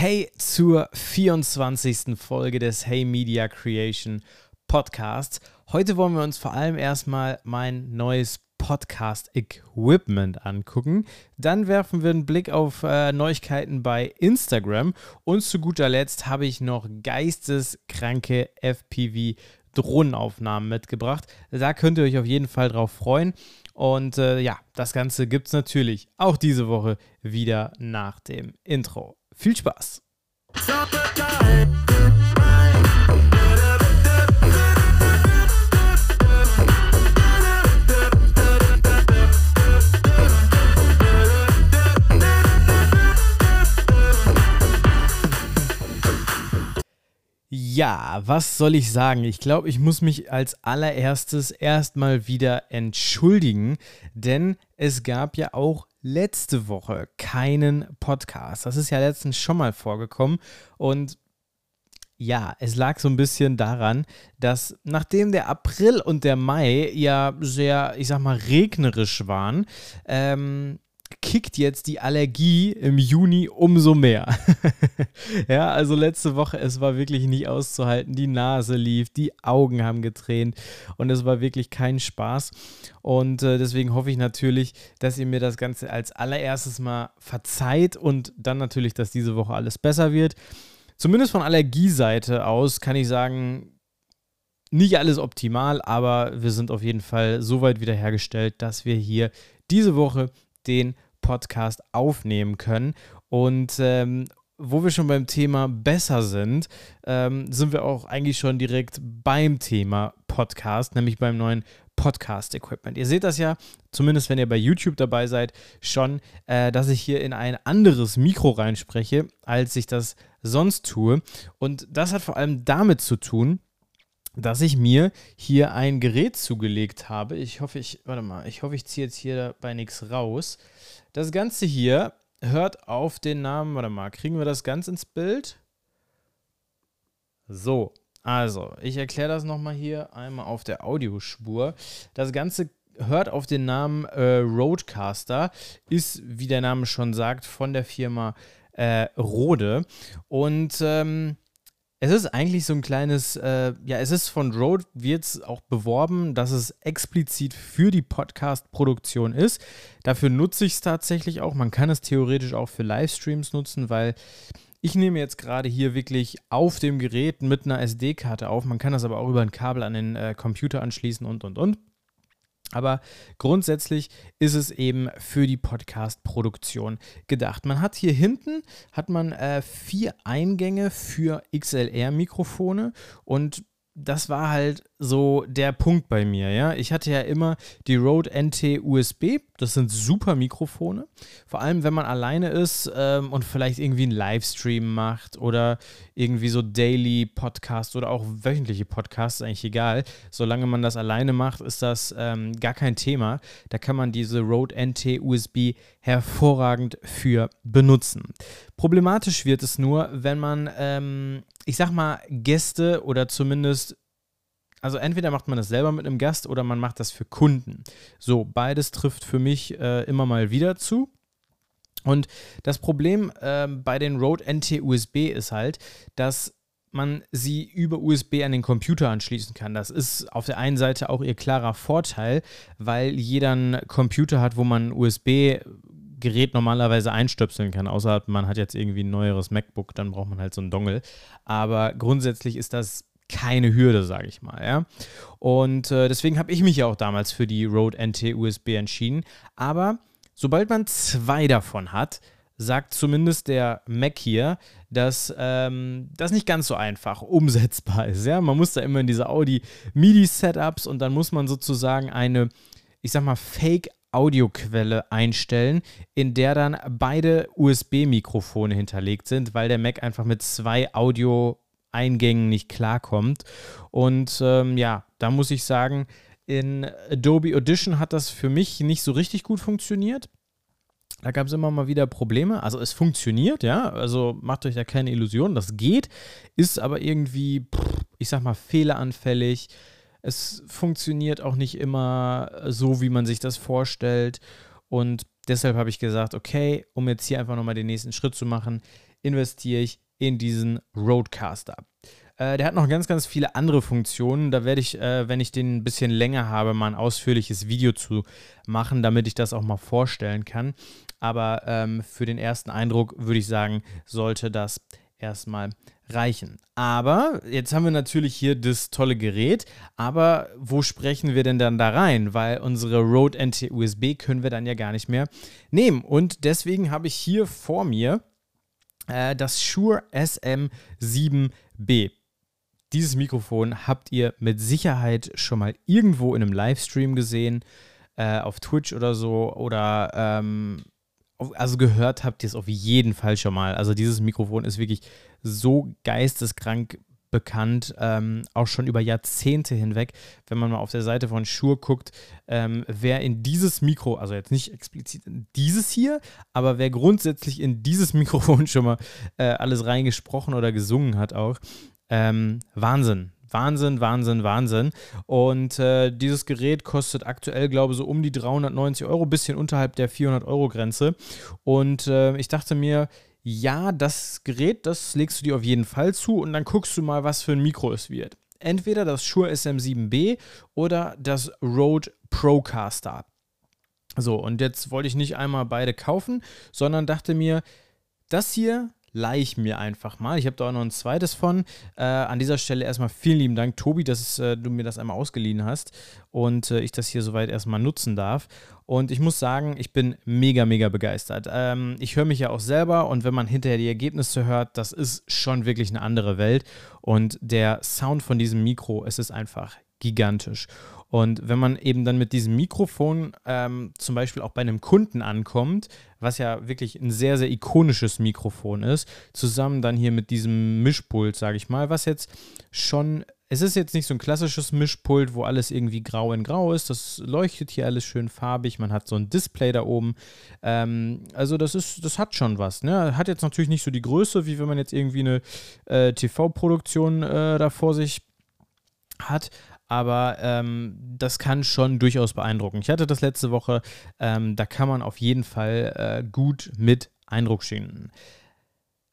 Hey zur 24. Folge des Hey Media Creation Podcasts. Heute wollen wir uns vor allem erstmal mein neues Podcast-Equipment angucken. Dann werfen wir einen Blick auf äh, Neuigkeiten bei Instagram. Und zu guter Letzt habe ich noch geisteskranke FPV Drohnenaufnahmen mitgebracht. Da könnt ihr euch auf jeden Fall drauf freuen. Und äh, ja, das Ganze gibt es natürlich auch diese Woche wieder nach dem Intro. Viel Spaß! Ja, was soll ich sagen? Ich glaube, ich muss mich als allererstes erstmal wieder entschuldigen, denn es gab ja auch letzte Woche keinen Podcast. Das ist ja letztens schon mal vorgekommen und ja, es lag so ein bisschen daran, dass nachdem der April und der Mai ja sehr, ich sag mal, regnerisch waren, ähm, kickt jetzt die Allergie im Juni umso mehr. ja, also letzte Woche, es war wirklich nicht auszuhalten. Die Nase lief, die Augen haben getränt und es war wirklich kein Spaß. Und äh, deswegen hoffe ich natürlich, dass ihr mir das Ganze als allererstes mal verzeiht und dann natürlich, dass diese Woche alles besser wird. Zumindest von Allergieseite aus kann ich sagen, nicht alles optimal, aber wir sind auf jeden Fall so weit wiederhergestellt, dass wir hier diese Woche den Podcast aufnehmen können. Und ähm, wo wir schon beim Thema besser sind, ähm, sind wir auch eigentlich schon direkt beim Thema Podcast, nämlich beim neuen Podcast-Equipment. Ihr seht das ja, zumindest wenn ihr bei YouTube dabei seid, schon, äh, dass ich hier in ein anderes Mikro reinspreche, als ich das sonst tue. Und das hat vor allem damit zu tun, dass ich mir hier ein Gerät zugelegt habe. Ich hoffe, ich, warte mal, ich hoffe, ich ziehe jetzt hier dabei nichts raus. Das Ganze hier hört auf den Namen, warte mal, kriegen wir das ganz ins Bild? So, also, ich erkläre das nochmal hier einmal auf der Audiospur. Das Ganze hört auf den Namen äh, Roadcaster, ist, wie der Name schon sagt, von der Firma äh, Rode. Und ähm, es ist eigentlich so ein kleines, äh, ja, es ist von Rode, wird es auch beworben, dass es explizit für die Podcast-Produktion ist. Dafür nutze ich es tatsächlich auch. Man kann es theoretisch auch für Livestreams nutzen, weil ich nehme jetzt gerade hier wirklich auf dem Gerät mit einer SD-Karte auf. Man kann das aber auch über ein Kabel an den äh, Computer anschließen und, und, und. Aber grundsätzlich ist es eben für die Podcast-Produktion gedacht. Man hat hier hinten hat man äh, vier Eingänge für XLR-Mikrofone und das war halt so der Punkt bei mir, ja. Ich hatte ja immer die Rode NT USB, das sind super Mikrofone. Vor allem, wenn man alleine ist ähm, und vielleicht irgendwie einen Livestream macht oder irgendwie so Daily Podcast oder auch wöchentliche Podcasts, eigentlich egal. Solange man das alleine macht, ist das ähm, gar kein Thema. Da kann man diese Rode NT USB hervorragend für benutzen. Problematisch wird es nur, wenn man, ähm, ich sag mal, Gäste oder zumindest also entweder macht man das selber mit einem Gast oder man macht das für Kunden. So, beides trifft für mich äh, immer mal wieder zu. Und das Problem äh, bei den Rode NT USB ist halt, dass man sie über USB an den Computer anschließen kann. Das ist auf der einen Seite auch ihr klarer Vorteil, weil jeder einen Computer hat, wo man USB Gerät normalerweise einstöpseln kann, außer man hat jetzt irgendwie ein neueres MacBook, dann braucht man halt so einen Dongle. Aber grundsätzlich ist das keine Hürde, sage ich mal. Ja? Und äh, deswegen habe ich mich ja auch damals für die Rode NT USB entschieden. Aber sobald man zwei davon hat, sagt zumindest der Mac hier, dass ähm, das nicht ganz so einfach umsetzbar ist. Ja? Man muss da immer in diese Audi MIDI-Setups und dann muss man sozusagen eine, ich sag mal, Fake Audioquelle einstellen, in der dann beide USB-Mikrofone hinterlegt sind, weil der Mac einfach mit zwei Audio Eingängen nicht klarkommt. Und ähm, ja, da muss ich sagen, in Adobe Audition hat das für mich nicht so richtig gut funktioniert. Da gab es immer mal wieder Probleme. Also es funktioniert, ja. Also macht euch da keine Illusionen, das geht. Ist aber irgendwie, ich sag mal, fehleranfällig. Es funktioniert auch nicht immer so, wie man sich das vorstellt. Und deshalb habe ich gesagt, okay, um jetzt hier einfach nochmal den nächsten Schritt zu machen, investiere ich in diesen Roadcaster. Äh, der hat noch ganz, ganz viele andere Funktionen. Da werde ich, äh, wenn ich den ein bisschen länger habe, mal ein ausführliches Video zu machen, damit ich das auch mal vorstellen kann. Aber ähm, für den ersten Eindruck würde ich sagen, sollte das erstmal reichen. Aber jetzt haben wir natürlich hier das tolle Gerät, aber wo sprechen wir denn dann da rein? Weil unsere Rode NT USB können wir dann ja gar nicht mehr nehmen. Und deswegen habe ich hier vor mir äh, das Shure SM7B. Dieses Mikrofon habt ihr mit Sicherheit schon mal irgendwo in einem Livestream gesehen, äh, auf Twitch oder so, oder ähm, also gehört habt ihr es auf jeden Fall schon mal. Also dieses Mikrofon ist wirklich so geisteskrank bekannt, ähm, auch schon über Jahrzehnte hinweg. Wenn man mal auf der Seite von Shure guckt, ähm, wer in dieses Mikro, also jetzt nicht explizit in dieses hier, aber wer grundsätzlich in dieses Mikrofon schon mal äh, alles reingesprochen oder gesungen hat auch, ähm, Wahnsinn. Wahnsinn, Wahnsinn, Wahnsinn. Und äh, dieses Gerät kostet aktuell, glaube ich, so um die 390 Euro, bisschen unterhalb der 400 Euro Grenze. Und äh, ich dachte mir, ja, das Gerät, das legst du dir auf jeden Fall zu und dann guckst du mal, was für ein Mikro es wird. Entweder das Shure SM7B oder das Rode Procaster. So, und jetzt wollte ich nicht einmal beide kaufen, sondern dachte mir, das hier leih ich mir einfach mal. Ich habe da auch noch ein zweites von. Äh, an dieser Stelle erstmal vielen lieben Dank, Tobi, dass äh, du mir das einmal ausgeliehen hast und äh, ich das hier soweit erstmal nutzen darf. Und ich muss sagen, ich bin mega, mega begeistert. Ähm, ich höre mich ja auch selber und wenn man hinterher die Ergebnisse hört, das ist schon wirklich eine andere Welt. Und der Sound von diesem Mikro, es ist einfach gigantisch. Und wenn man eben dann mit diesem Mikrofon ähm, zum Beispiel auch bei einem Kunden ankommt, was ja wirklich ein sehr, sehr ikonisches Mikrofon ist, zusammen dann hier mit diesem Mischpult, sage ich mal, was jetzt schon es ist jetzt nicht so ein klassisches Mischpult, wo alles irgendwie grau in grau ist. Das leuchtet hier alles schön farbig. Man hat so ein Display da oben. Ähm, also das ist, das hat schon was. Ne? Hat jetzt natürlich nicht so die Größe, wie wenn man jetzt irgendwie eine äh, TV-Produktion äh, da vor sich hat aber ähm, das kann schon durchaus beeindrucken. Ich hatte das letzte Woche, ähm, da kann man auf jeden Fall äh, gut mit Eindruck schinden.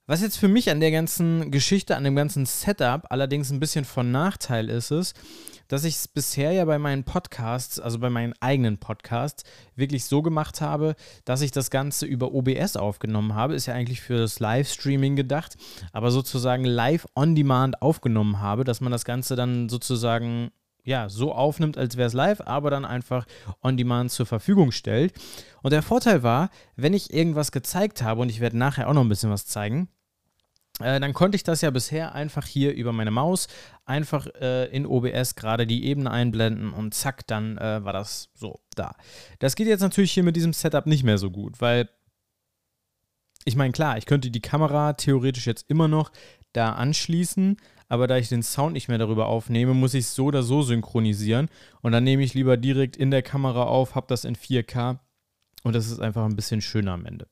Was jetzt für mich an der ganzen Geschichte, an dem ganzen Setup allerdings ein bisschen von Nachteil ist, ist, dass ich es bisher ja bei meinen Podcasts, also bei meinen eigenen Podcasts, wirklich so gemacht habe, dass ich das Ganze über OBS aufgenommen habe. Ist ja eigentlich für das Livestreaming gedacht, aber sozusagen live on demand aufgenommen habe, dass man das Ganze dann sozusagen ja, so aufnimmt, als wäre es live, aber dann einfach on demand zur Verfügung stellt. Und der Vorteil war, wenn ich irgendwas gezeigt habe, und ich werde nachher auch noch ein bisschen was zeigen, äh, dann konnte ich das ja bisher einfach hier über meine Maus einfach äh, in OBS gerade die Ebene einblenden und zack, dann äh, war das so da. Das geht jetzt natürlich hier mit diesem Setup nicht mehr so gut, weil ich meine, klar, ich könnte die Kamera theoretisch jetzt immer noch da anschließen, aber da ich den Sound nicht mehr darüber aufnehme, muss ich es so oder so synchronisieren. Und dann nehme ich lieber direkt in der Kamera auf, habe das in 4K und das ist einfach ein bisschen schöner am Ende.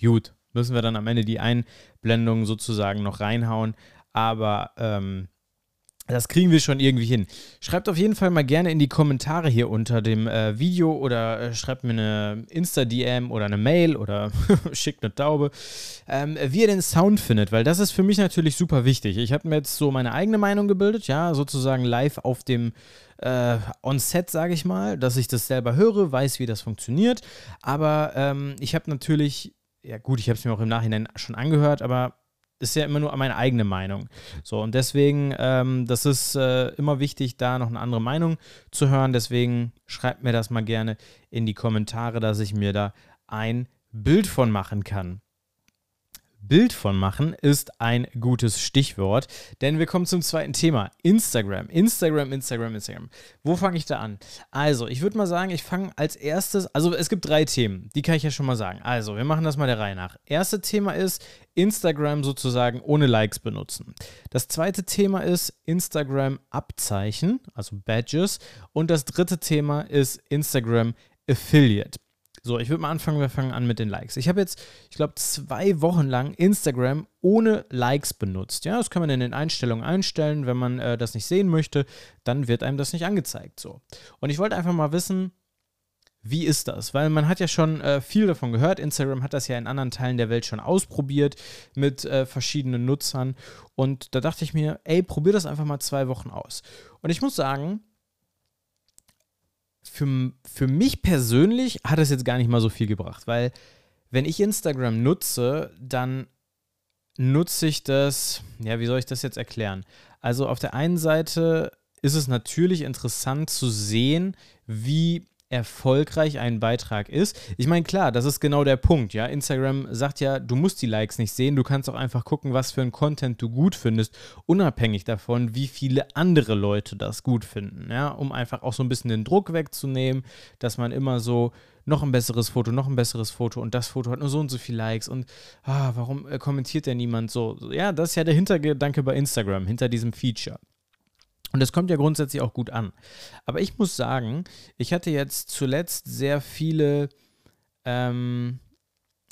Gut, müssen wir dann am Ende die Einblendung sozusagen noch reinhauen, aber ähm, das kriegen wir schon irgendwie hin. Schreibt auf jeden Fall mal gerne in die Kommentare hier unter dem äh, Video oder äh, schreibt mir eine Insta-DM oder eine Mail oder schickt eine Taube, ähm, wie ihr den Sound findet, weil das ist für mich natürlich super wichtig. Ich habe mir jetzt so meine eigene Meinung gebildet, ja, sozusagen live auf dem äh, On-Set, sage ich mal, dass ich das selber höre, weiß, wie das funktioniert. Aber ähm, ich habe natürlich, ja gut, ich habe es mir auch im Nachhinein schon angehört, aber ist ja immer nur meine eigene Meinung. So, und deswegen, ähm, das ist äh, immer wichtig, da noch eine andere Meinung zu hören. Deswegen schreibt mir das mal gerne in die Kommentare, dass ich mir da ein Bild von machen kann. Bild von machen ist ein gutes Stichwort, denn wir kommen zum zweiten Thema. Instagram, Instagram, Instagram, Instagram. Wo fange ich da an? Also, ich würde mal sagen, ich fange als erstes, also es gibt drei Themen, die kann ich ja schon mal sagen. Also, wir machen das mal der Reihe nach. Erste Thema ist Instagram sozusagen ohne Likes benutzen. Das zweite Thema ist Instagram Abzeichen, also Badges. Und das dritte Thema ist Instagram Affiliate. So, ich würde mal anfangen, wir fangen an mit den Likes. Ich habe jetzt, ich glaube, zwei Wochen lang Instagram ohne Likes benutzt. Ja, das kann man in den Einstellungen einstellen. Wenn man äh, das nicht sehen möchte, dann wird einem das nicht angezeigt. So. Und ich wollte einfach mal wissen, wie ist das? Weil man hat ja schon äh, viel davon gehört. Instagram hat das ja in anderen Teilen der Welt schon ausprobiert mit äh, verschiedenen Nutzern. Und da dachte ich mir, ey, probier das einfach mal zwei Wochen aus. Und ich muss sagen, für, für mich persönlich hat es jetzt gar nicht mal so viel gebracht, weil wenn ich Instagram nutze, dann nutze ich das, ja, wie soll ich das jetzt erklären? Also auf der einen Seite ist es natürlich interessant zu sehen, wie erfolgreich ein Beitrag ist. Ich meine, klar, das ist genau der Punkt, ja. Instagram sagt ja, du musst die Likes nicht sehen, du kannst auch einfach gucken, was für ein Content du gut findest, unabhängig davon, wie viele andere Leute das gut finden, ja, um einfach auch so ein bisschen den Druck wegzunehmen, dass man immer so noch ein besseres Foto, noch ein besseres Foto und das Foto hat nur so und so viele Likes und ah, warum äh, kommentiert denn niemand so? Ja, das ist ja der Hintergedanke bei Instagram, hinter diesem Feature. Und das kommt ja grundsätzlich auch gut an. Aber ich muss sagen, ich hatte jetzt zuletzt sehr viele, ähm,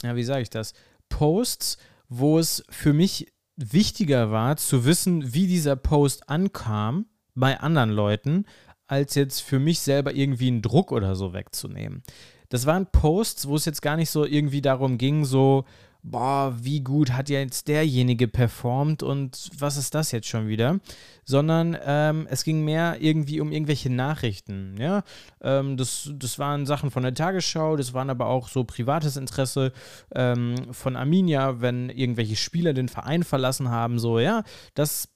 ja, wie sage ich das, Posts, wo es für mich wichtiger war zu wissen, wie dieser Post ankam bei anderen Leuten, als jetzt für mich selber irgendwie einen Druck oder so wegzunehmen. Das waren Posts, wo es jetzt gar nicht so irgendwie darum ging, so, boah, wie gut hat jetzt derjenige performt und was ist das jetzt schon wieder? Sondern ähm, es ging mehr irgendwie um irgendwelche Nachrichten. Ja? Ähm, das, das waren Sachen von der Tagesschau, das waren aber auch so privates Interesse ähm, von Arminia, wenn irgendwelche Spieler den Verein verlassen haben, so, ja, das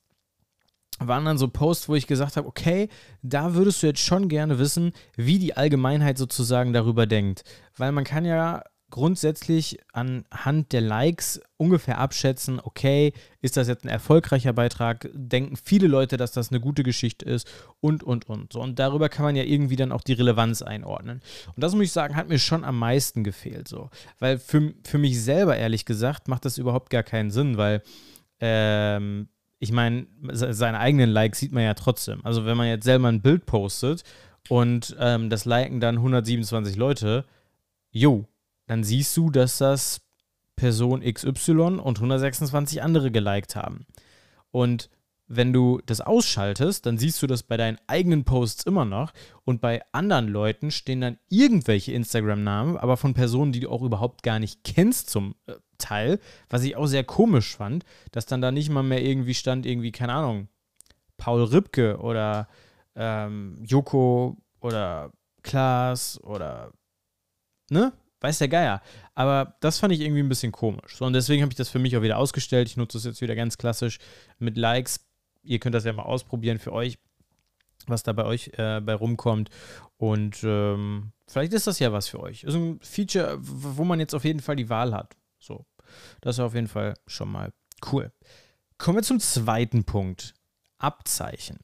waren dann so Posts, wo ich gesagt habe, okay, da würdest du jetzt schon gerne wissen, wie die Allgemeinheit sozusagen darüber denkt. Weil man kann ja grundsätzlich anhand der Likes ungefähr abschätzen, okay, ist das jetzt ein erfolgreicher Beitrag? Denken viele Leute, dass das eine gute Geschichte ist und, und, und. So, und darüber kann man ja irgendwie dann auch die Relevanz einordnen. Und das muss ich sagen, hat mir schon am meisten gefehlt. So. Weil für, für mich selber, ehrlich gesagt, macht das überhaupt gar keinen Sinn, weil ähm, ich meine, seine eigenen Likes sieht man ja trotzdem. Also wenn man jetzt selber ein Bild postet und ähm, das liken dann 127 Leute, jo, dann siehst du, dass das Person XY und 126 andere geliked haben. Und wenn du das ausschaltest, dann siehst du das bei deinen eigenen Posts immer noch und bei anderen Leuten stehen dann irgendwelche Instagram-Namen, aber von Personen, die du auch überhaupt gar nicht kennst zum äh, Teil, was ich auch sehr komisch fand, dass dann da nicht mal mehr irgendwie stand, irgendwie, keine Ahnung, Paul Ripke oder ähm, Joko oder Klaas oder, ne? Weiß der Geier. Aber das fand ich irgendwie ein bisschen komisch. So, und deswegen habe ich das für mich auch wieder ausgestellt. Ich nutze es jetzt wieder ganz klassisch mit Likes. Ihr könnt das ja mal ausprobieren für euch, was da bei euch äh, bei rumkommt. Und ähm, vielleicht ist das ja was für euch. Ist ein Feature, wo man jetzt auf jeden Fall die Wahl hat. So, das ist auf jeden Fall schon mal cool. Kommen wir zum zweiten Punkt. Abzeichen.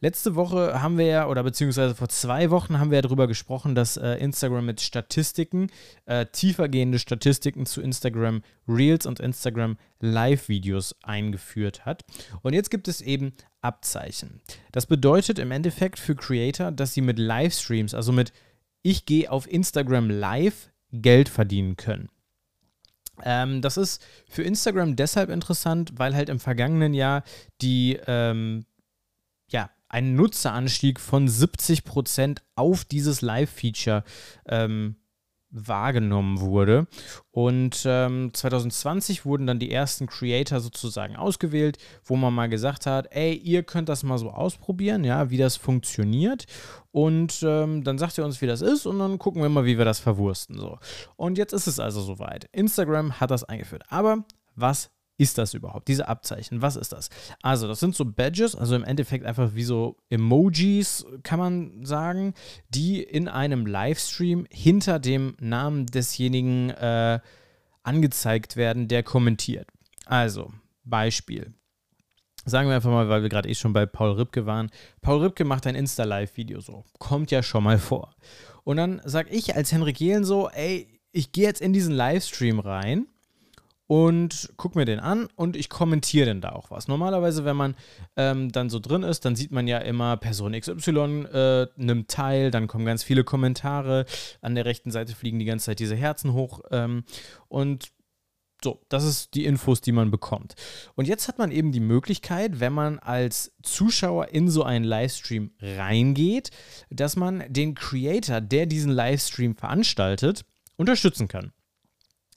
Letzte Woche haben wir ja, oder beziehungsweise vor zwei Wochen haben wir ja darüber gesprochen, dass äh, Instagram mit Statistiken, äh, tiefergehende Statistiken zu Instagram Reels und Instagram Live-Videos eingeführt hat. Und jetzt gibt es eben Abzeichen. Das bedeutet im Endeffekt für Creator, dass sie mit Livestreams, also mit Ich gehe auf Instagram Live, Geld verdienen können. Ähm, das ist für Instagram deshalb interessant, weil halt im vergangenen Jahr die, ähm, ja, ein Nutzeranstieg von 70% auf dieses Live-Feature ähm, wahrgenommen wurde. Und ähm, 2020 wurden dann die ersten Creator sozusagen ausgewählt, wo man mal gesagt hat, ey, ihr könnt das mal so ausprobieren, ja, wie das funktioniert. Und ähm, dann sagt ihr uns, wie das ist, und dann gucken wir mal, wie wir das verwursten. So. Und jetzt ist es also soweit. Instagram hat das eingeführt. Aber was ist das überhaupt? Diese Abzeichen, was ist das? Also, das sind so Badges, also im Endeffekt einfach wie so Emojis, kann man sagen, die in einem Livestream hinter dem Namen desjenigen äh, angezeigt werden, der kommentiert. Also, Beispiel. Sagen wir einfach mal, weil wir gerade eh schon bei Paul Ripke waren. Paul Ripke macht ein Insta-Live-Video so. Kommt ja schon mal vor. Und dann sage ich als Henrik Jehlen so, ey, ich gehe jetzt in diesen Livestream rein und gucke mir den an und ich kommentiere dann da auch was. Normalerweise, wenn man ähm, dann so drin ist, dann sieht man ja immer, Person XY äh, nimmt teil, dann kommen ganz viele Kommentare, an der rechten Seite fliegen die ganze Zeit diese Herzen hoch ähm, und So, das ist die Infos, die man bekommt. Und jetzt hat man eben die Möglichkeit, wenn man als Zuschauer in so einen Livestream reingeht, dass man den Creator, der diesen Livestream veranstaltet, unterstützen kann,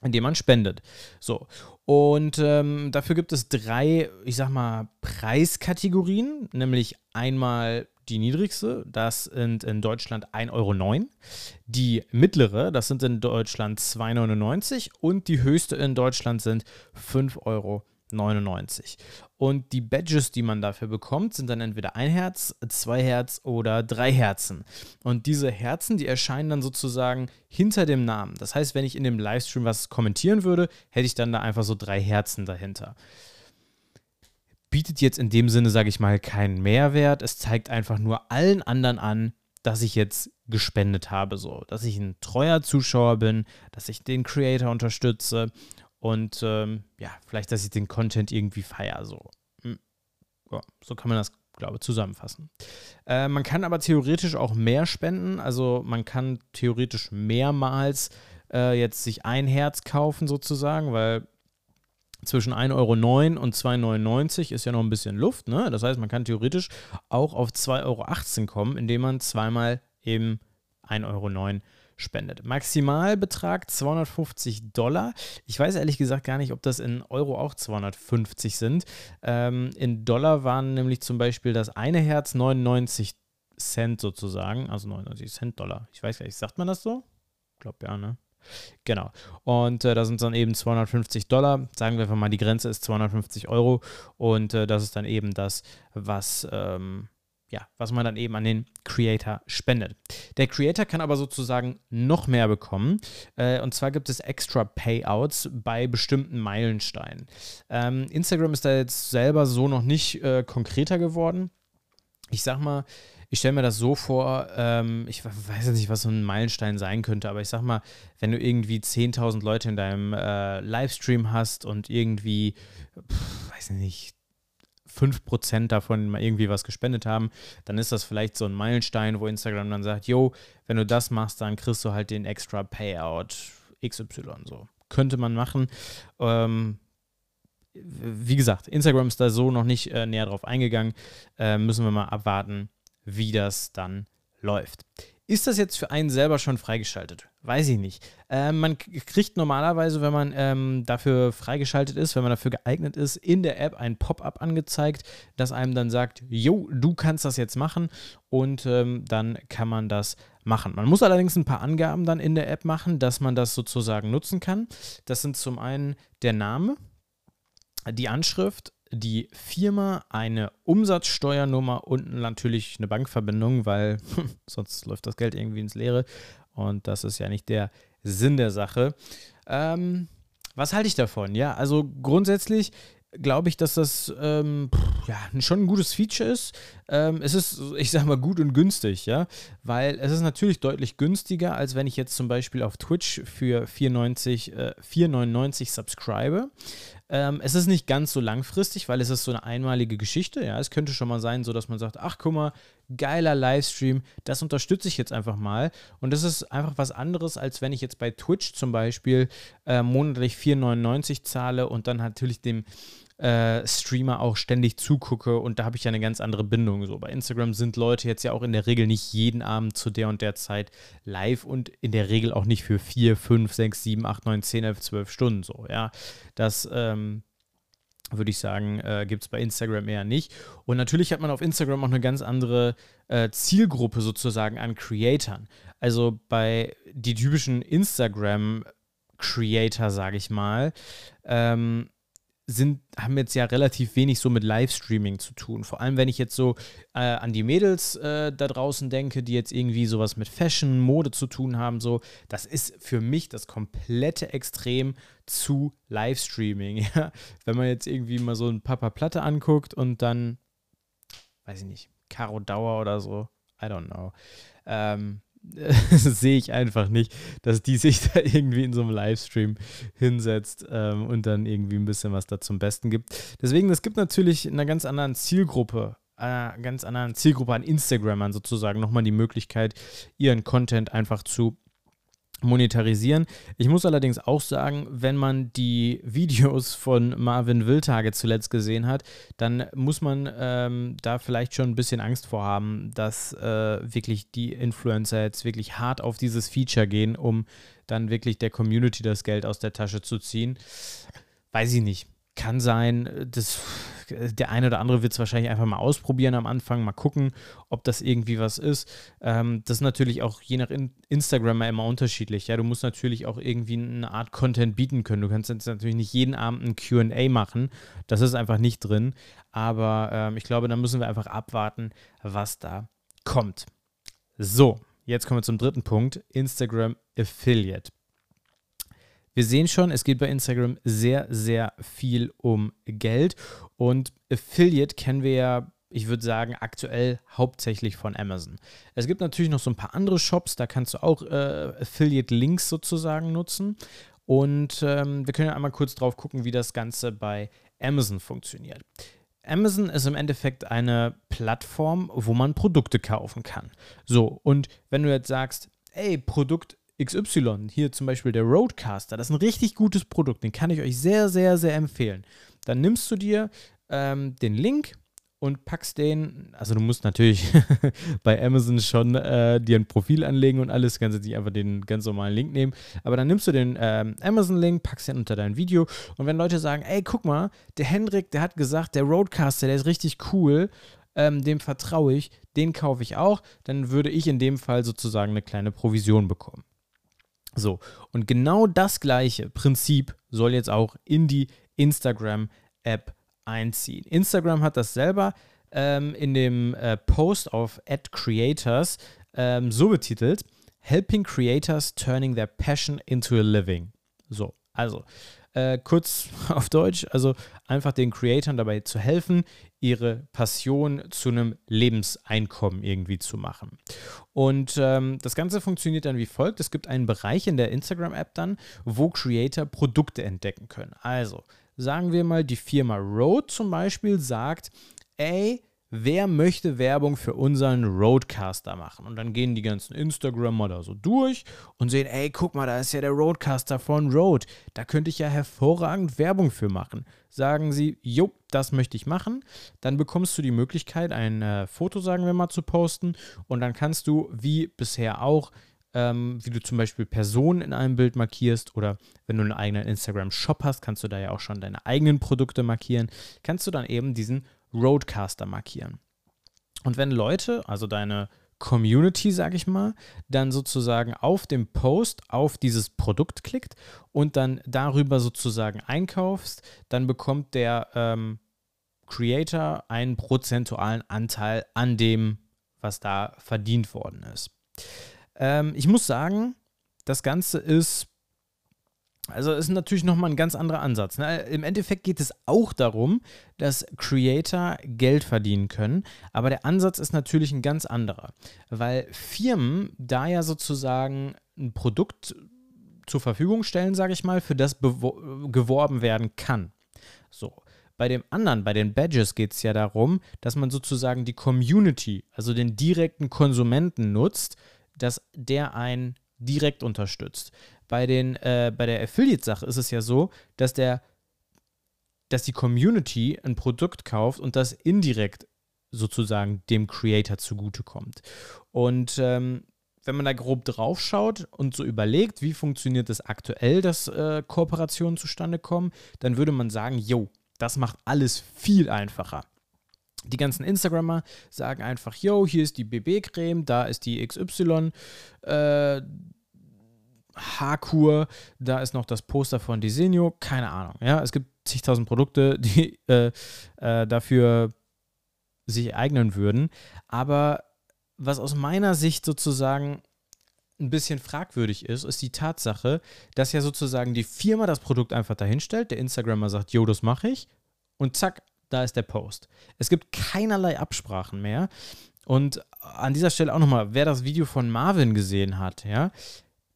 indem man spendet. So. Und ähm, dafür gibt es drei, ich sag mal, Preiskategorien, nämlich einmal die niedrigste, das sind in Deutschland 1,09 Euro. Die mittlere, das sind in Deutschland 2,99 Euro. Und die höchste in Deutschland sind 5,99 Euro. Und die Badges, die man dafür bekommt, sind dann entweder ein Herz, zwei Herz oder drei Herzen. Und diese Herzen, die erscheinen dann sozusagen hinter dem Namen. Das heißt, wenn ich in dem Livestream was kommentieren würde, hätte ich dann da einfach so drei Herzen dahinter bietet jetzt in dem Sinne, sage ich mal, keinen Mehrwert. Es zeigt einfach nur allen anderen an, dass ich jetzt gespendet habe, so, dass ich ein treuer Zuschauer bin, dass ich den Creator unterstütze und ähm, ja, vielleicht, dass ich den Content irgendwie feiere, so. Hm. Ja, so kann man das, glaube ich, zusammenfassen. Äh, man kann aber theoretisch auch mehr spenden, also man kann theoretisch mehrmals äh, jetzt sich ein Herz kaufen, sozusagen, weil zwischen 1,09 Euro und 2,99 Euro ist ja noch ein bisschen Luft. Ne? Das heißt, man kann theoretisch auch auf 2,18 Euro kommen, indem man zweimal eben 1,09 Euro spendet. Maximalbetrag 250 Dollar. Ich weiß ehrlich gesagt gar nicht, ob das in Euro auch 250 sind. Ähm, in Dollar waren nämlich zum Beispiel das eine Herz 99 Cent sozusagen, also 99 Cent Dollar. Ich weiß gar nicht, sagt man das so? Ich glaube ja, ne? Genau. Und äh, da sind dann eben 250 Dollar. Sagen wir einfach mal, die Grenze ist 250 Euro. Und äh, das ist dann eben das, was, ähm, ja, was man dann eben an den Creator spendet. Der Creator kann aber sozusagen noch mehr bekommen. Äh, und zwar gibt es extra Payouts bei bestimmten Meilensteinen. Ähm, Instagram ist da jetzt selber so noch nicht äh, konkreter geworden. Ich sag mal, ich stelle mir das so vor, ähm, ich weiß jetzt nicht, was so ein Meilenstein sein könnte, aber ich sag mal, wenn du irgendwie 10.000 Leute in deinem äh, Livestream hast und irgendwie, pff, weiß nicht, 5% davon mal irgendwie was gespendet haben, dann ist das vielleicht so ein Meilenstein, wo Instagram dann sagt, yo, wenn du das machst, dann kriegst du halt den extra Payout XY so. Könnte man machen. Ähm, wie gesagt, Instagram ist da so noch nicht äh, näher drauf eingegangen. Äh, müssen wir mal abwarten, wie das dann läuft. Ist das jetzt für einen selber schon freigeschaltet? Weiß ich nicht. Ähm, man kriegt normalerweise, wenn man ähm, dafür freigeschaltet ist, wenn man dafür geeignet ist, in der App ein Pop-up angezeigt, das einem dann sagt, jo, du kannst das jetzt machen und ähm, dann kann man das machen. Man muss allerdings ein paar Angaben dann in der App machen, dass man das sozusagen nutzen kann. Das sind zum einen der Name, die Anschrift, die Firma, eine Umsatzsteuernummer und natürlich eine Bankverbindung, weil sonst läuft das Geld irgendwie ins Leere und das ist ja nicht der Sinn der Sache. Ähm, was halte ich davon? Ja, also grundsätzlich glaube ich, dass das ähm, ja, schon ein gutes Feature ist. Ähm, es ist, ich sag mal, gut und günstig, ja, weil es ist natürlich deutlich günstiger, als wenn ich jetzt zum Beispiel auf Twitch für 4,90, äh, 4,99 subscribe. Ähm, es ist nicht ganz so langfristig, weil es ist so eine einmalige Geschichte. Ja, es könnte schon mal sein, so dass man sagt, ach guck mal, geiler Livestream, das unterstütze ich jetzt einfach mal. Und das ist einfach was anderes, als wenn ich jetzt bei Twitch zum Beispiel äh, monatlich 4,99 zahle und dann natürlich dem äh, Streamer auch ständig zugucke und da habe ich ja eine ganz andere Bindung. So bei Instagram sind Leute jetzt ja auch in der Regel nicht jeden Abend zu der und der Zeit live und in der Regel auch nicht für 4, 5, 6, 7, 8, 9, 10, 11, 12 Stunden so. Ja, das ähm, würde ich sagen, äh, gibt es bei Instagram eher nicht. Und natürlich hat man auf Instagram auch eine ganz andere äh, Zielgruppe sozusagen an Creatoren. Also bei die typischen Instagram-Creator, sage ich mal, ähm, sind, haben jetzt ja relativ wenig so mit Livestreaming zu tun. Vor allem, wenn ich jetzt so äh, an die Mädels äh, da draußen denke, die jetzt irgendwie sowas mit Fashion, Mode zu tun haben, so, das ist für mich das komplette Extrem zu Livestreaming. Ja? Wenn man jetzt irgendwie mal so ein Papa Platte anguckt und dann, weiß ich nicht, Caro Dauer oder so, I don't know. Ähm, sehe ich einfach nicht, dass die sich da irgendwie in so einem Livestream hinsetzt ähm, und dann irgendwie ein bisschen was da zum Besten gibt. Deswegen, es gibt natürlich einer ganz anderen Zielgruppe, einer ganz anderen Zielgruppe an Instagramern sozusagen nochmal die Möglichkeit, ihren Content einfach zu monetarisieren. Ich muss allerdings auch sagen, wenn man die Videos von Marvin Wildtage zuletzt gesehen hat, dann muss man ähm, da vielleicht schon ein bisschen Angst vor haben, dass äh, wirklich die Influencer jetzt wirklich hart auf dieses Feature gehen, um dann wirklich der Community das Geld aus der Tasche zu ziehen. Weiß ich nicht. Kann sein, das der eine oder andere wird es wahrscheinlich einfach mal ausprobieren am Anfang, mal gucken, ob das irgendwie was ist. Ähm, das ist natürlich auch je nach in Instagram immer unterschiedlich. Ja, du musst natürlich auch irgendwie eine Art Content bieten können. Du kannst jetzt natürlich nicht jeden Abend ein QA machen. Das ist einfach nicht drin. Aber ähm, ich glaube, da müssen wir einfach abwarten, was da kommt. So, jetzt kommen wir zum dritten Punkt: Instagram Affiliate. Wir sehen schon, es geht bei Instagram sehr, sehr viel um Geld. Und Affiliate kennen wir ja, ich würde sagen, aktuell hauptsächlich von Amazon. Es gibt natürlich noch so ein paar andere Shops, da kannst du auch äh, Affiliate-Links sozusagen nutzen. Und ähm, wir können ja einmal kurz drauf gucken, wie das Ganze bei Amazon funktioniert. Amazon ist im Endeffekt eine Plattform, wo man Produkte kaufen kann. So, und wenn du jetzt sagst, ey, Produkt XY, hier zum Beispiel der Roadcaster, das ist ein richtig gutes Produkt, den kann ich euch sehr, sehr, sehr empfehlen. Dann nimmst du dir ähm, den Link und packst den, also du musst natürlich bei Amazon schon äh, dir ein Profil anlegen und alles, kannst du nicht einfach den ganz normalen Link nehmen, aber dann nimmst du den ähm, Amazon-Link, packst den unter dein Video und wenn Leute sagen, ey, guck mal, der Hendrik, der hat gesagt, der Roadcaster, der ist richtig cool, ähm, dem vertraue ich, den kaufe ich auch, dann würde ich in dem Fall sozusagen eine kleine Provision bekommen. So, und genau das gleiche Prinzip soll jetzt auch in die Instagram-App einziehen. Instagram hat das selber ähm, in dem äh, Post auf Ad Creators ähm, so betitelt: Helping Creators Turning Their Passion into a Living. So, also äh, kurz auf Deutsch, also einfach den Creatoren dabei zu helfen, ihre Passion zu einem Lebenseinkommen irgendwie zu machen. Und ähm, das Ganze funktioniert dann wie folgt. Es gibt einen Bereich in der Instagram-App dann, wo Creator Produkte entdecken können. Also sagen wir mal, die Firma Road zum Beispiel sagt, ey, wer möchte Werbung für unseren Roadcaster machen? Und dann gehen die ganzen Instagrammer da so durch und sehen, ey, guck mal, da ist ja der Roadcaster von Road. Da könnte ich ja hervorragend Werbung für machen. Sagen sie, jo, das möchte ich machen. Dann bekommst du die Möglichkeit, ein äh, Foto, sagen wir mal, zu posten. Und dann kannst du, wie bisher auch, ähm, wie du zum Beispiel Personen in einem Bild markierst oder wenn du einen eigenen Instagram-Shop hast, kannst du da ja auch schon deine eigenen Produkte markieren, kannst du dann eben diesen Roadcaster markieren. Und wenn Leute, also deine Community, sage ich mal, dann sozusagen auf dem Post auf dieses Produkt klickt und dann darüber sozusagen einkaufst, dann bekommt der ähm, Creator einen prozentualen Anteil an dem, was da verdient worden ist. Ähm, ich muss sagen, das Ganze ist also ist natürlich nochmal ein ganz anderer Ansatz. Ne? Im Endeffekt geht es auch darum, dass Creator Geld verdienen können, aber der Ansatz ist natürlich ein ganz anderer, weil Firmen da ja sozusagen ein Produkt zur Verfügung stellen, sage ich mal, für das geworben werden kann. So. Bei dem anderen, bei den Badges geht es ja darum, dass man sozusagen die Community, also den direkten Konsumenten nutzt, dass der einen direkt unterstützt. Bei, den, äh, bei der Affiliate-Sache ist es ja so, dass der dass die Community ein Produkt kauft und das indirekt sozusagen dem Creator zugutekommt. Und ähm, wenn man da grob drauf schaut und so überlegt, wie funktioniert das aktuell, dass äh, Kooperationen zustande kommen, dann würde man sagen, yo, das macht alles viel einfacher. Die ganzen Instagrammer sagen einfach, yo, hier ist die BB-Creme, da ist die XY, äh, Haarkur, da ist noch das Poster von Disenio, keine Ahnung. Ja, es gibt zigtausend Produkte, die äh, äh, dafür sich eignen würden. Aber was aus meiner Sicht sozusagen ein bisschen fragwürdig ist, ist die Tatsache, dass ja sozusagen die Firma das Produkt einfach dahinstellt, der Instagrammer sagt, jo, das mache ich und zack, da ist der Post. Es gibt keinerlei Absprachen mehr. Und an dieser Stelle auch nochmal, wer das Video von Marvin gesehen hat, ja,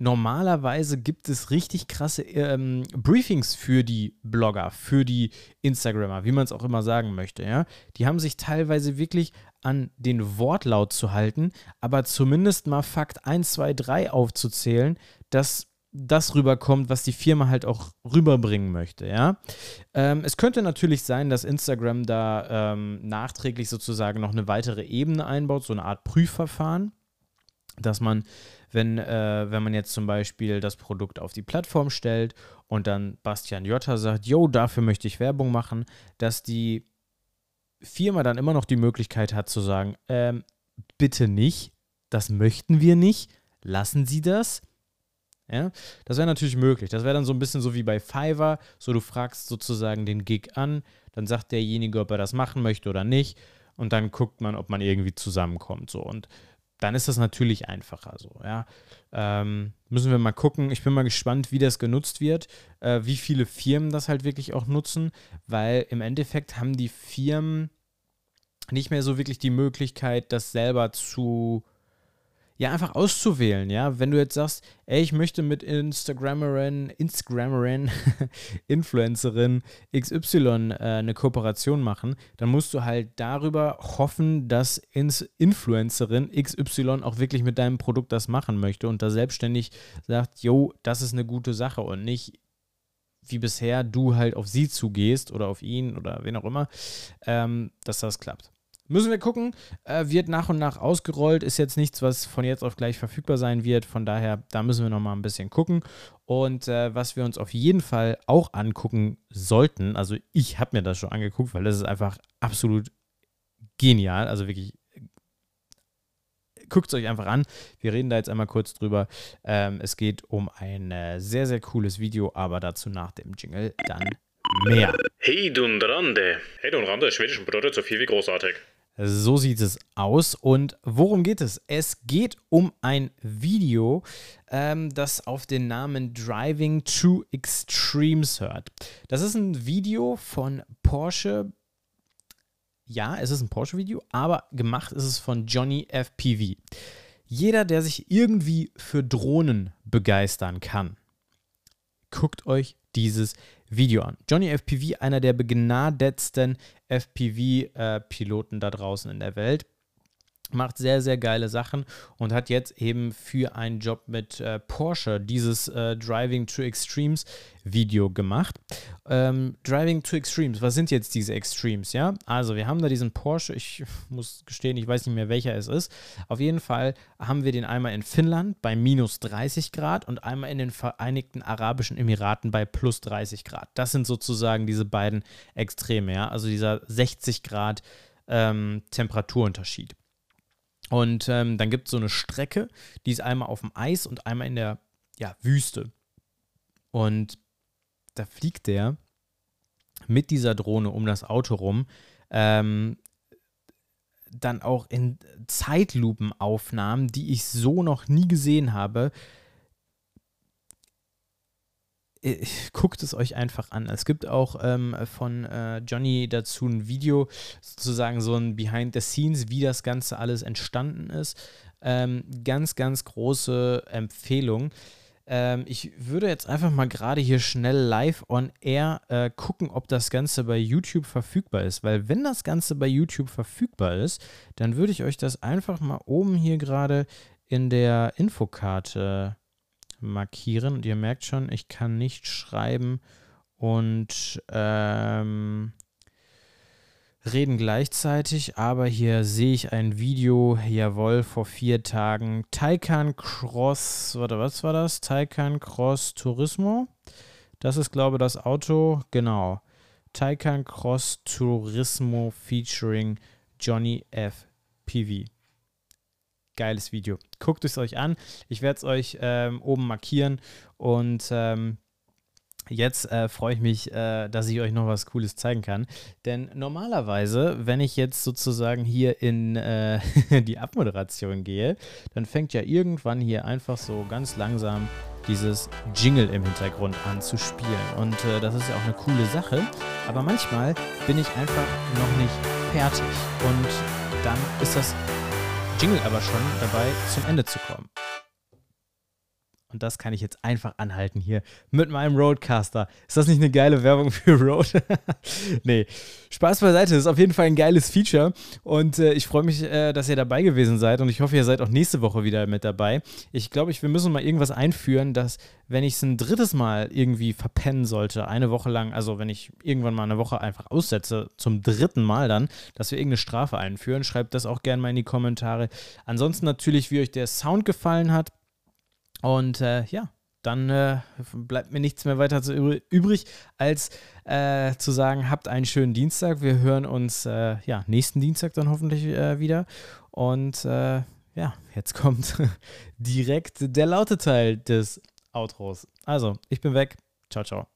normalerweise gibt es richtig krasse ähm, Briefings für die Blogger, für die Instagrammer, wie man es auch immer sagen möchte. Ja? Die haben sich teilweise wirklich an den Wortlaut zu halten, aber zumindest mal Fakt 1, 2, 3 aufzuzählen, dass das rüberkommt, was die Firma halt auch rüberbringen möchte, ja. Ähm, es könnte natürlich sein, dass Instagram da ähm, nachträglich sozusagen noch eine weitere Ebene einbaut, so eine Art Prüfverfahren, dass man, wenn, äh, wenn man jetzt zum Beispiel das Produkt auf die Plattform stellt und dann Bastian Jotta sagt, yo, dafür möchte ich Werbung machen, dass die Firma dann immer noch die Möglichkeit hat zu sagen, ähm, bitte nicht, das möchten wir nicht, lassen Sie das ja, das wäre natürlich möglich. Das wäre dann so ein bisschen so wie bei Fiverr. So, du fragst sozusagen den Gig an, dann sagt derjenige, ob er das machen möchte oder nicht. Und dann guckt man, ob man irgendwie zusammenkommt. So. Und dann ist das natürlich einfacher so, ja. Ähm, müssen wir mal gucken. Ich bin mal gespannt, wie das genutzt wird, äh, wie viele Firmen das halt wirklich auch nutzen, weil im Endeffekt haben die Firmen nicht mehr so wirklich die Möglichkeit, das selber zu ja, einfach auszuwählen, ja. Wenn du jetzt sagst, ey, ich möchte mit Instagramerin, Instagramerin, Influencerin XY äh, eine Kooperation machen, dann musst du halt darüber hoffen, dass Ins Influencerin XY auch wirklich mit deinem Produkt das machen möchte und da selbstständig sagt, yo, das ist eine gute Sache und nicht wie bisher du halt auf sie zugehst oder auf ihn oder wen auch immer, ähm, dass das klappt. Müssen wir gucken. Äh, wird nach und nach ausgerollt. Ist jetzt nichts, was von jetzt auf gleich verfügbar sein wird. Von daher, da müssen wir noch mal ein bisschen gucken. Und äh, was wir uns auf jeden Fall auch angucken sollten, also ich habe mir das schon angeguckt, weil das ist einfach absolut genial. Also wirklich guckt es euch einfach an. Wir reden da jetzt einmal kurz drüber. Ähm, es geht um ein äh, sehr, sehr cooles Video, aber dazu nach dem Jingle dann mehr. Hey Dunrande. Hey Dunrande, schwedischen bedeutet so viel wie großartig. So sieht es aus. Und worum geht es? Es geht um ein Video, ähm, das auf den Namen Driving to Extremes hört. Das ist ein Video von Porsche. Ja, es ist ein Porsche-Video, aber gemacht ist es von Johnny FPV. Jeder, der sich irgendwie für Drohnen begeistern kann, guckt euch dieses Video an. Johnny FPV, einer der begnadetsten FPV-Piloten äh, da draußen in der Welt macht sehr, sehr geile Sachen und hat jetzt eben für einen Job mit äh, Porsche dieses äh, Driving to Extremes Video gemacht. Ähm, Driving to Extremes, was sind jetzt diese Extremes, ja? Also wir haben da diesen Porsche, ich muss gestehen, ich weiß nicht mehr, welcher es ist. Auf jeden Fall haben wir den einmal in Finnland bei minus 30 Grad und einmal in den Vereinigten Arabischen Emiraten bei plus 30 Grad. Das sind sozusagen diese beiden Extreme, ja? Also dieser 60 Grad ähm, Temperaturunterschied. Und ähm, dann gibt es so eine Strecke, die ist einmal auf dem Eis und einmal in der ja, Wüste. Und da fliegt der mit dieser Drohne um das Auto rum, ähm, dann auch in Zeitlupenaufnahmen, die ich so noch nie gesehen habe, guckt es euch einfach an. Es gibt auch ähm, von äh, Johnny dazu ein Video, sozusagen so ein Behind the Scenes, wie das Ganze alles entstanden ist. Ähm, ganz, ganz große Empfehlung. Ähm, ich würde jetzt einfach mal gerade hier schnell live on air äh, gucken, ob das Ganze bei YouTube verfügbar ist. Weil wenn das Ganze bei YouTube verfügbar ist, dann würde ich euch das einfach mal oben hier gerade in der Infokarte markieren. Und ihr merkt schon, ich kann nicht schreiben und ähm, reden gleichzeitig, aber hier sehe ich ein Video, jawohl, vor vier Tagen. Taycan Cross, warte, was war das? Taycan Cross Turismo. Das ist, glaube ich, das Auto, genau. Taycan Cross Turismo featuring Johnny F. PV geiles Video. Guckt es euch an. Ich werde es euch ähm, oben markieren und ähm, Jetzt äh, freue ich mich, äh, dass ich euch noch was Cooles zeigen kann. Denn normalerweise, wenn ich jetzt sozusagen hier in äh, die Abmoderation gehe, dann fängt ja irgendwann hier einfach so ganz langsam dieses Jingle im Hintergrund an zu spielen. Und äh, das ist ja auch eine coole Sache. Aber manchmal bin ich einfach noch nicht fertig. Und dann ist das Jingle aber schon dabei, zum Ende zu kommen. Und das kann ich jetzt einfach anhalten hier mit meinem Roadcaster. Ist das nicht eine geile Werbung für Road? nee, Spaß beiseite. Das ist auf jeden Fall ein geiles Feature. Und äh, ich freue mich, äh, dass ihr dabei gewesen seid. Und ich hoffe, ihr seid auch nächste Woche wieder mit dabei. Ich glaube, wir müssen mal irgendwas einführen, dass, wenn ich es ein drittes Mal irgendwie verpennen sollte, eine Woche lang, also wenn ich irgendwann mal eine Woche einfach aussetze, zum dritten Mal dann, dass wir irgendeine Strafe einführen. Schreibt das auch gerne mal in die Kommentare. Ansonsten natürlich, wie euch der Sound gefallen hat und äh, ja, dann äh, bleibt mir nichts mehr weiter übrig, als äh, zu sagen, habt einen schönen Dienstag. Wir hören uns äh, ja, nächsten Dienstag dann hoffentlich äh, wieder. Und äh, ja, jetzt kommt direkt der laute Teil des Outros. Also, ich bin weg. Ciao, ciao.